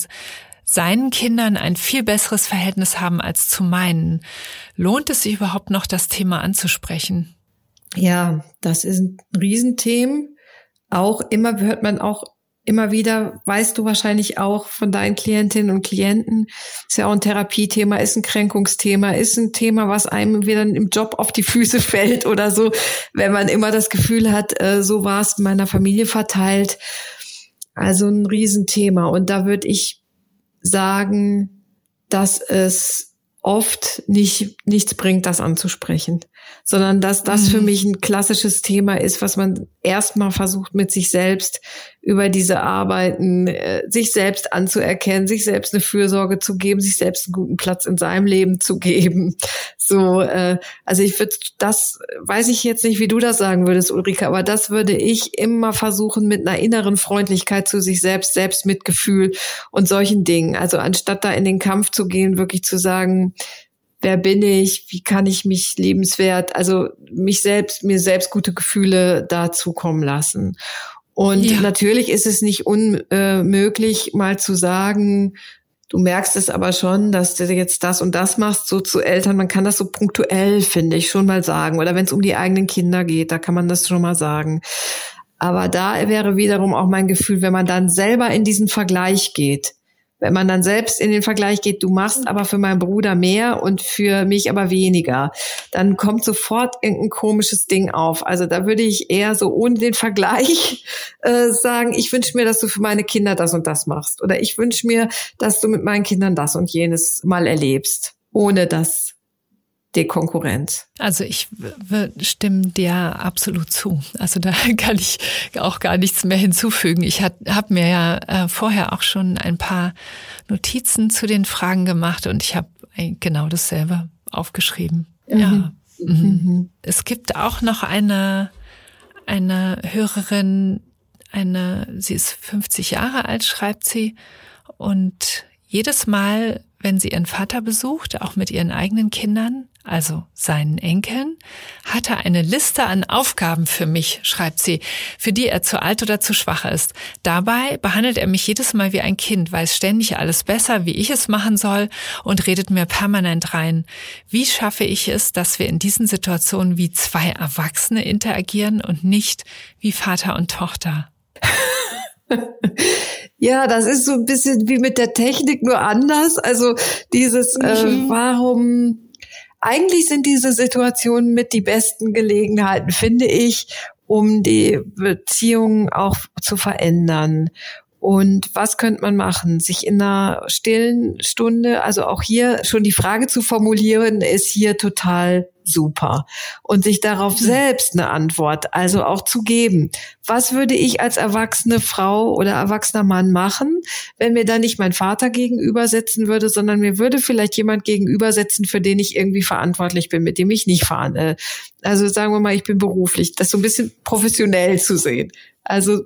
seinen Kindern ein viel besseres Verhältnis haben als zu meinen. Lohnt es sich überhaupt noch, das Thema anzusprechen? Ja, das ist ein Riesenthema. Auch immer hört man auch immer wieder, weißt du wahrscheinlich auch von deinen Klientinnen und Klienten, ist ja auch ein Therapiethema, ist ein Kränkungsthema, ist ein Thema, was einem wieder im Job auf die Füße fällt oder so, wenn man immer das Gefühl hat, äh, so war es in meiner Familie verteilt. Also ein Riesenthema. Und da würde ich sagen, dass es oft nicht, nichts bringt, das anzusprechen sondern dass das mhm. für mich ein klassisches Thema ist, was man erstmal versucht mit sich selbst über diese Arbeiten, äh, sich selbst anzuerkennen, sich selbst eine Fürsorge zu geben, sich selbst einen guten Platz in seinem Leben zu geben. So, äh, also ich würde das, weiß ich jetzt nicht, wie du das sagen würdest, Ulrike, aber das würde ich immer versuchen mit einer inneren Freundlichkeit zu sich selbst, Selbstmitgefühl und solchen Dingen. Also anstatt da in den Kampf zu gehen, wirklich zu sagen, wer bin ich, wie kann ich mich lebenswert, also mich selbst, mir selbst gute Gefühle dazu kommen lassen. Und ja. natürlich ist es nicht unmöglich, mal zu sagen, du merkst es aber schon, dass du jetzt das und das machst, so zu Eltern. Man kann das so punktuell, finde ich, schon mal sagen. Oder wenn es um die eigenen Kinder geht, da kann man das schon mal sagen. Aber da wäre wiederum auch mein Gefühl, wenn man dann selber in diesen Vergleich geht, wenn man dann selbst in den Vergleich geht, du machst mhm. aber für meinen Bruder mehr und für mich aber weniger, dann kommt sofort irgendein komisches Ding auf. Also da würde ich eher so ohne den Vergleich äh, sagen, ich wünsche mir, dass du für meine Kinder das und das machst. Oder ich wünsche mir, dass du mit meinen Kindern das und jenes mal erlebst, ohne das die Konkurrenz. Also ich stimme dir absolut zu. Also da kann ich auch gar nichts mehr hinzufügen. Ich habe mir ja äh, vorher auch schon ein paar Notizen zu den Fragen gemacht und ich habe genau dasselbe aufgeschrieben. Mhm. Ja. Mhm. mhm. Es gibt auch noch eine, eine Hörerin, eine, sie ist 50 Jahre alt, schreibt sie, und jedes Mal, wenn sie ihren Vater besucht, auch mit ihren eigenen Kindern, also seinen Enkeln, hat er eine Liste an Aufgaben für mich, schreibt sie, für die er zu alt oder zu schwach ist. Dabei behandelt er mich jedes Mal wie ein Kind, weiß ständig alles besser, wie ich es machen soll und redet mir permanent rein. Wie schaffe ich es, dass wir in diesen Situationen wie zwei Erwachsene interagieren und nicht wie Vater und Tochter? Ja, das ist so ein bisschen wie mit der Technik, nur anders. Also dieses, äh, mhm. warum eigentlich sind diese Situationen mit die besten Gelegenheiten, finde ich, um die Beziehungen auch zu verändern Und was könnte man machen? Sich in einer stillen Stunde, also auch hier schon die Frage zu formulieren, ist hier total super. Und sich darauf mhm. selbst eine Antwort, also auch zu geben. Was würde ich als erwachsene Frau oder erwachsener Mann machen, wenn mir da nicht mein Vater gegenüber sitzen würde, sondern mir würde vielleicht jemand gegenüber sitzen, für den ich irgendwie verantwortlich bin, mit dem ich nicht fahre. Also sagen wir mal, ich bin beruflich, das so ein bisschen professionell zu sehen. Also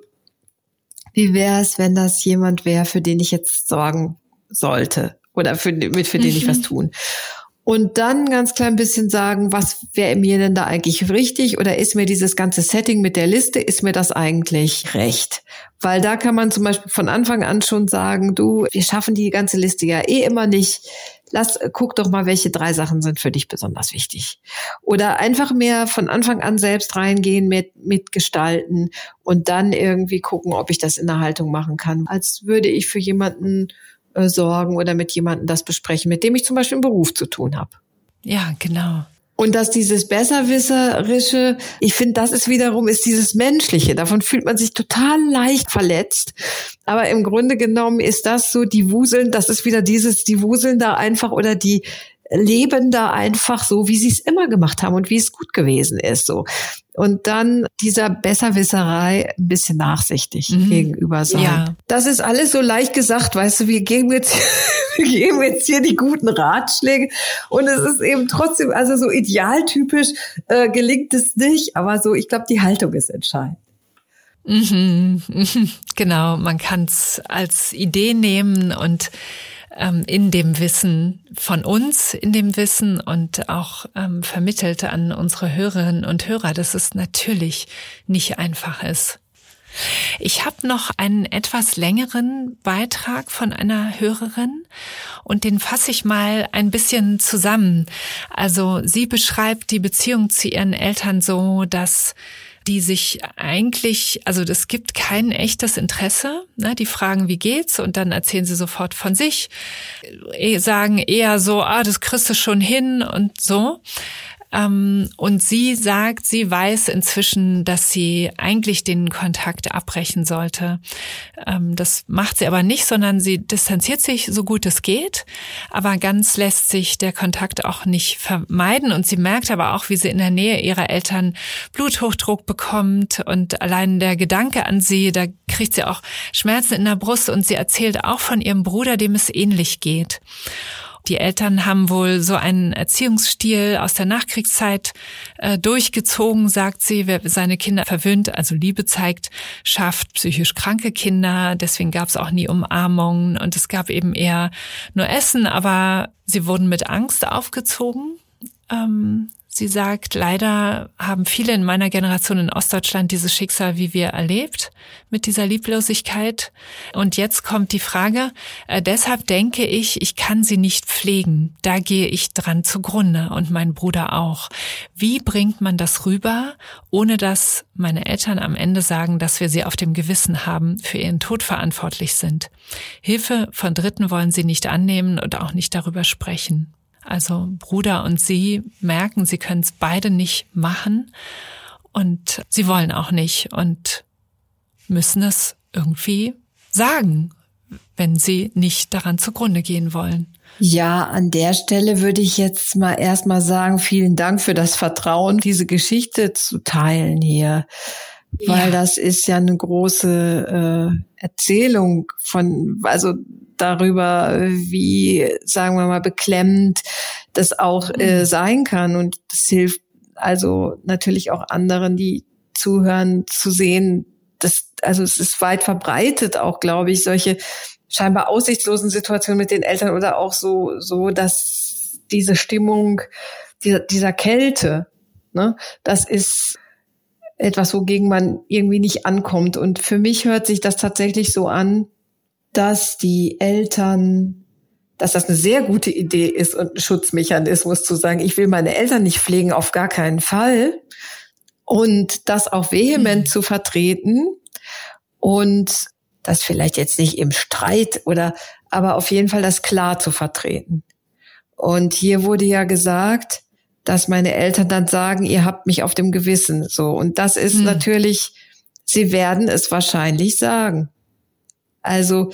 wie wäre es, wenn das jemand wäre, für den ich jetzt sorgen sollte oder für, mit, für den ich was mhm. tun? Und dann ganz klein bisschen sagen, was wäre mir denn da eigentlich richtig oder ist mir dieses ganze Setting mit der Liste, ist mir das eigentlich recht? Weil da kann man zum Beispiel von Anfang an schon sagen, du, wir schaffen die ganze Liste ja eh immer nicht. Lass, guck doch mal, welche drei Sachen sind für dich besonders wichtig. Oder einfach mehr von Anfang an selbst reingehen, mit, mitgestalten und dann irgendwie gucken, ob ich das in der Haltung machen kann. Als würde ich für jemanden äh, sorgen oder mit jemandem das besprechen, mit dem ich zum Beispiel im Beruf zu tun habe. Ja, genau. Und dass dieses Besserwisserische, ich finde, das ist wiederum, ist dieses Menschliche. Davon fühlt man sich total leicht verletzt. Aber im Grunde genommen ist das so, die Wuseln, das ist wieder dieses, die Wuseln da einfach oder die, leben da einfach so, wie sie es immer gemacht haben und wie es gut gewesen ist. So. Und dann dieser Besserwisserei ein bisschen nachsichtig mhm. gegenüber sein. Ja. Das ist alles so leicht gesagt, weißt du, wir geben jetzt, wir geben jetzt hier die guten Ratschläge und es ist eben trotzdem, also so idealtypisch äh, gelingt es nicht, aber so, ich glaube, die Haltung ist entscheidend. Mhm. Genau, man kann es als Idee nehmen und ähm, in dem Wissen von uns, in dem Wissen und auch ähm, vermittelt an unsere Hörerinnen und Hörer, dass es natürlich nicht einfach ist. Ich habe noch einen etwas längeren Beitrag von einer Hörerin und den fasse ich mal ein bisschen zusammen. Also sie beschreibt die Beziehung zu ihren Eltern so, dass die sich eigentlich, also es gibt kein echtes Interesse. Ne? Die fragen, wie geht's? Und dann erzählen sie sofort von sich, äh, sagen eher so, ah, das kriegst du schon hin und so. Ähm, und sie sagt, sie weiß inzwischen, dass sie eigentlich den Kontakt abbrechen sollte. Ähm, das macht sie aber nicht, sondern sie distanziert sich so gut es geht. Aber ganz lässt sich der Kontakt auch nicht vermeiden. Und sie merkt aber auch, wie sie in der Nähe ihrer Eltern Bluthochdruck bekommt. Und allein der Gedanke an sie, da kriegt sie auch Schmerzen in der Brust. Und sie erzählt auch von ihrem Bruder, dem es ähnlich geht. Die Eltern haben wohl so einen Erziehungsstil aus der Nachkriegszeit äh, durchgezogen, sagt sie. Wer seine Kinder verwöhnt, also Liebe zeigt, schafft psychisch kranke Kinder. Deswegen gab es auch nie Umarmungen und es gab eben eher nur Essen, aber sie wurden mit Angst aufgezogen. Ähm, Sie sagt, leider haben viele in meiner Generation in Ostdeutschland dieses Schicksal wie wir erlebt, mit dieser Lieblosigkeit. Und jetzt kommt die Frage, äh, deshalb denke ich, ich kann sie nicht pflegen. Da gehe ich dran zugrunde und mein Bruder auch. Wie bringt man das rüber, ohne dass meine Eltern am Ende sagen, dass wir sie auf dem Gewissen haben, für ihren Tod verantwortlich sind? Hilfe von Dritten wollen sie nicht annehmen und auch nicht darüber sprechen. Also Bruder und sie merken, sie können es beide nicht machen und sie wollen auch nicht und müssen es irgendwie sagen, wenn sie nicht daran zugrunde gehen wollen. Ja, an der Stelle würde ich jetzt mal erstmal sagen, vielen Dank für das Vertrauen, diese Geschichte zu teilen hier. Weil ja. das ist ja eine große äh, Erzählung von, also darüber, wie, sagen wir mal, beklemmend das auch äh, mhm. sein kann. Und das hilft also natürlich auch anderen, die zuhören, zu sehen, dass, also es ist weit verbreitet auch, glaube ich, solche scheinbar aussichtslosen Situationen mit den Eltern oder auch so, so, dass diese Stimmung dieser, dieser Kälte, ne, das ist etwas, wogegen man irgendwie nicht ankommt. Und für mich hört sich das tatsächlich so an, dass die Eltern, dass das eine sehr gute Idee ist und ein Schutzmechanismus zu sagen, ich will meine Eltern nicht pflegen, auf gar keinen Fall. Und das auch vehement mhm. zu vertreten und das vielleicht jetzt nicht im Streit oder, aber auf jeden Fall das klar zu vertreten. Und hier wurde ja gesagt, dass meine Eltern dann sagen, ihr habt mich auf dem Gewissen, so. Und das ist mhm. natürlich, sie werden es wahrscheinlich sagen. Also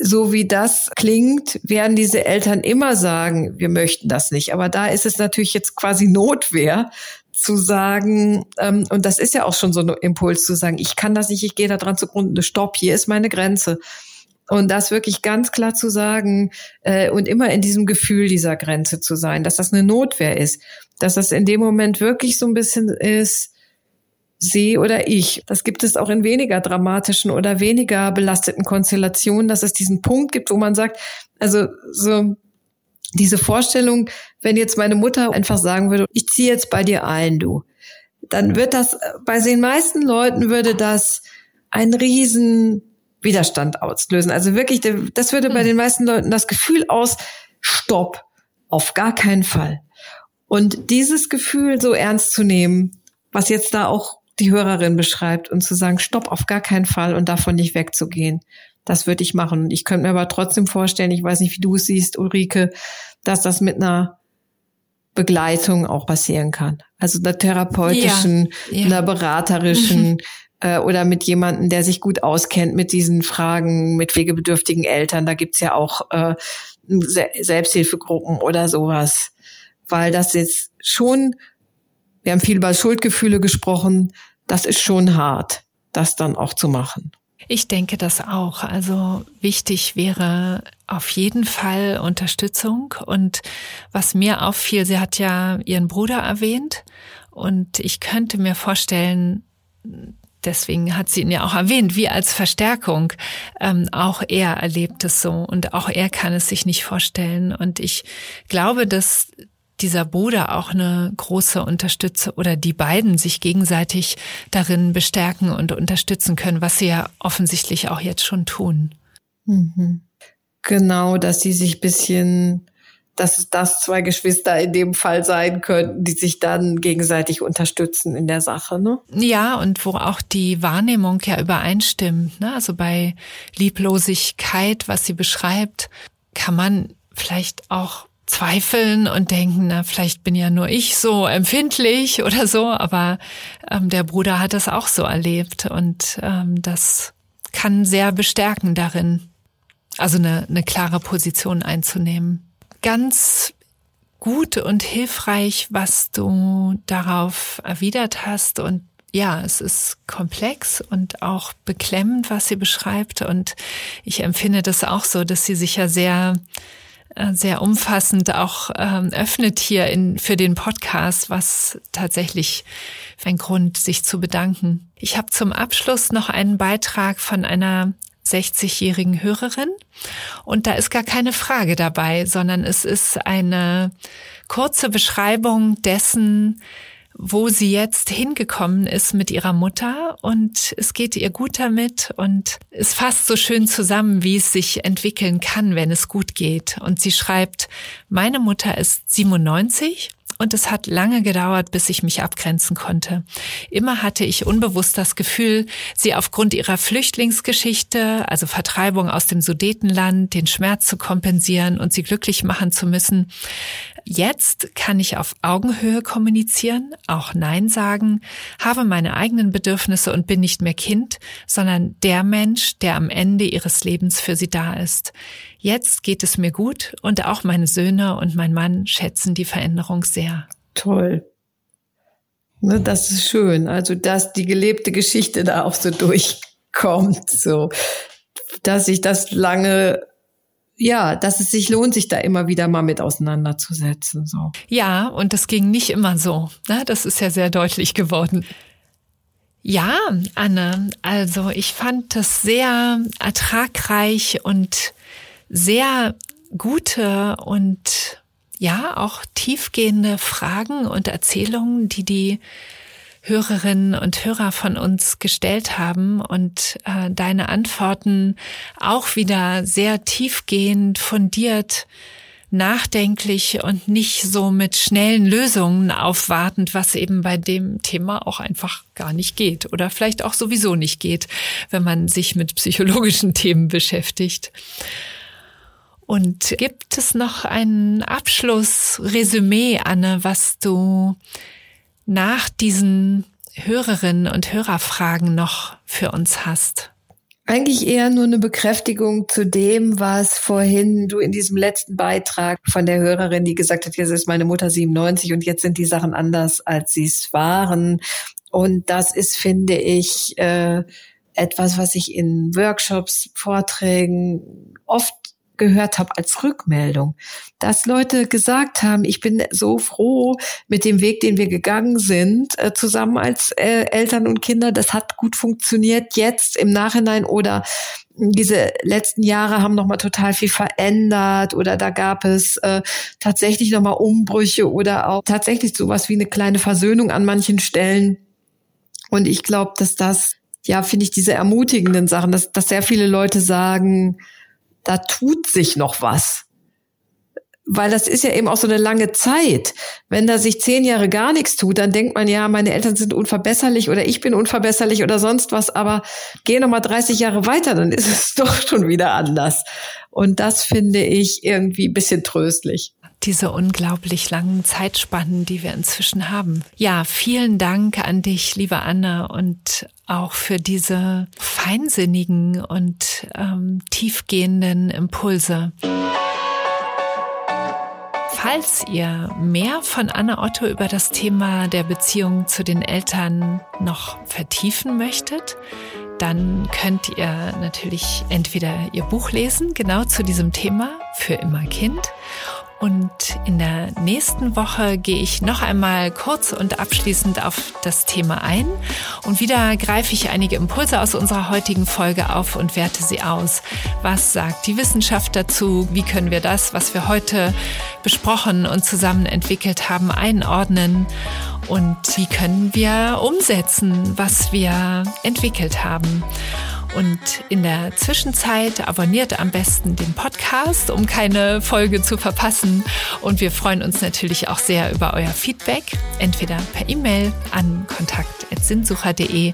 so wie das klingt, werden diese Eltern immer sagen, wir möchten das nicht. Aber da ist es natürlich jetzt quasi Notwehr zu sagen, ähm, und das ist ja auch schon so ein Impuls zu sagen, ich kann das nicht, ich gehe da dran zugrunde, stopp, hier ist meine Grenze. Und das wirklich ganz klar zu sagen äh, und immer in diesem Gefühl dieser Grenze zu sein, dass das eine Notwehr ist, dass das in dem Moment wirklich so ein bisschen ist, sie oder ich. Das gibt es auch in weniger dramatischen oder weniger belasteten Konstellationen, dass es diesen Punkt gibt, wo man sagt, also so diese Vorstellung, wenn jetzt meine Mutter einfach sagen würde, ich ziehe jetzt bei dir ein, du, dann wird das, bei den meisten Leuten würde das einen riesen Widerstand auslösen. Also wirklich, das würde bei hm. den meisten Leuten das Gefühl aus, stopp, auf gar keinen Fall. Und dieses Gefühl so ernst zu nehmen, was jetzt da auch die Hörerin beschreibt und zu sagen, stopp, auf gar keinen Fall und davon nicht wegzugehen. Das würde ich machen. Ich könnte mir aber trotzdem vorstellen, ich weiß nicht, wie du es siehst, Ulrike, dass das mit einer Begleitung auch passieren kann. Also einer therapeutischen, ja, ja. einer beraterischen mhm. äh, oder mit jemandem, der sich gut auskennt mit diesen Fragen, mit pflegebedürftigen Eltern. Da gibt's ja auch äh, Selbsthilfegruppen oder sowas. Weil das jetzt schon, wir haben viel über Schuldgefühle gesprochen, das ist schon hart, das dann auch zu machen. Ich denke das auch. Also wichtig wäre auf jeden Fall Unterstützung. Und was mir auffiel, sie hat ja ihren Bruder erwähnt. Und ich könnte mir vorstellen, deswegen hat sie ihn ja auch erwähnt, wie als Verstärkung. Ähm, auch er erlebt es so und auch er kann es sich nicht vorstellen. Und ich glaube, dass dieser Bruder auch eine große Unterstützung oder die beiden sich gegenseitig darin bestärken und unterstützen können, was sie ja offensichtlich auch jetzt schon tun. Mhm. Genau, dass sie sich bisschen, dass das zwei Geschwister in dem Fall sein könnten, die sich dann gegenseitig unterstützen in der Sache, ne? Ja, und wo auch die Wahrnehmung ja übereinstimmt, ne? Also bei Lieblosigkeit, was sie beschreibt, kann man vielleicht auch zweifeln und denken, na, vielleicht bin ja nur ich so empfindlich oder so, aber ähm, der Bruder hat das auch so erlebt und ähm, das kann sehr bestärken darin, also eine, eine klare Position einzunehmen. Ganz gut und hilfreich, was du darauf erwidert hast und ja, es ist komplex und auch beklemmend, was sie beschreibt. Und ich empfinde das auch so, dass sie sich ja sehr sehr umfassend auch ähm, öffnet hier in, für den Podcast, was tatsächlich ein Grund, sich zu bedanken. Ich habe zum Abschluss noch einen Beitrag von einer 60-jährigen Hörerin und da ist gar keine Frage dabei, sondern es ist eine kurze Beschreibung dessen, wo sie jetzt hingekommen ist mit ihrer Mutter und es geht ihr gut damit und es fasst so schön zusammen, wie es sich entwickeln kann, wenn es gut geht. Und sie schreibt, meine Mutter ist 97 und es hat lange gedauert, bis ich mich abgrenzen konnte. Immer hatte ich unbewusst das Gefühl, sie aufgrund ihrer Flüchtlingsgeschichte, also Vertreibung aus dem Sudetenland, den Schmerz zu kompensieren und sie glücklich machen zu müssen. Jetzt kann ich auf Augenhöhe kommunizieren, auch Nein sagen, habe meine eigenen Bedürfnisse und bin nicht mehr Kind, sondern der Mensch, der am Ende ihres Lebens für sie da ist. Jetzt geht es mir gut und auch meine Söhne und mein Mann schätzen die Veränderung sehr. Toll. Ne, das ist schön. Also, dass die gelebte Geschichte da auch so durchkommt, so, dass sich das lange ja, dass es sich lohnt, sich da immer wieder mal mit auseinanderzusetzen. So. Ja, und das ging nicht immer so. Ne? Das ist ja sehr deutlich geworden. Ja, Anne, also ich fand das sehr ertragreich und sehr gute und ja auch tiefgehende Fragen und Erzählungen, die die Hörerinnen und Hörer von uns gestellt haben und äh, deine Antworten auch wieder sehr tiefgehend, fundiert, nachdenklich und nicht so mit schnellen Lösungen aufwartend, was eben bei dem Thema auch einfach gar nicht geht oder vielleicht auch sowieso nicht geht, wenn man sich mit psychologischen Themen beschäftigt. Und gibt es noch ein Abschlussresümee, Anne, was du nach diesen Hörerinnen und Hörerfragen noch für uns hast? Eigentlich eher nur eine Bekräftigung zu dem, was vorhin du in diesem letzten Beitrag von der Hörerin, die gesagt hat, jetzt ist meine Mutter 97 und jetzt sind die Sachen anders, als sie es waren. Und das ist, finde ich, äh, etwas, was ich in Workshops, Vorträgen oft gehört habe als Rückmeldung, dass Leute gesagt haben, ich bin so froh mit dem Weg, den wir gegangen sind, äh, zusammen als äh, Eltern und Kinder. Das hat gut funktioniert jetzt im Nachhinein oder diese letzten Jahre haben noch mal total viel verändert oder da gab es äh, tatsächlich noch mal Umbrüche oder auch tatsächlich sowas wie eine kleine Versöhnung an manchen Stellen. Und ich glaube, dass das ja, finde ich diese ermutigenden Sachen, dass, dass sehr viele Leute sagen, da tut sich noch was. Weil das ist ja eben auch so eine lange Zeit. Wenn da sich zehn Jahre gar nichts tut, dann denkt man ja, meine Eltern sind unverbesserlich oder ich bin unverbesserlich oder sonst was. Aber geh noch mal 30 Jahre weiter, dann ist es doch schon wieder anders. Und das finde ich irgendwie ein bisschen tröstlich diese unglaublich langen Zeitspannen, die wir inzwischen haben. Ja, vielen Dank an dich, liebe Anne, und auch für diese feinsinnigen und ähm, tiefgehenden Impulse. Falls ihr mehr von Anne Otto über das Thema der Beziehung zu den Eltern noch vertiefen möchtet, dann könnt ihr natürlich entweder ihr Buch lesen, genau zu diesem Thema, für immer Kind, und in der nächsten Woche gehe ich noch einmal kurz und abschließend auf das Thema ein. Und wieder greife ich einige Impulse aus unserer heutigen Folge auf und werte sie aus. Was sagt die Wissenschaft dazu? Wie können wir das, was wir heute besprochen und zusammen entwickelt haben, einordnen? Und wie können wir umsetzen, was wir entwickelt haben? Und in der Zwischenzeit abonniert am besten den Podcast, um keine Folge zu verpassen. Und wir freuen uns natürlich auch sehr über euer Feedback, entweder per E-Mail an kontakt.sinnsucher.de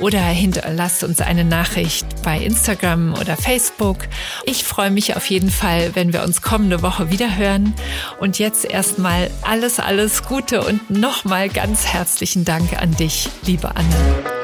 oder hinterlasst uns eine Nachricht bei Instagram oder Facebook. Ich freue mich auf jeden Fall, wenn wir uns kommende Woche wieder hören. Und jetzt erstmal alles, alles Gute und nochmal ganz herzlichen Dank an dich, liebe Anne.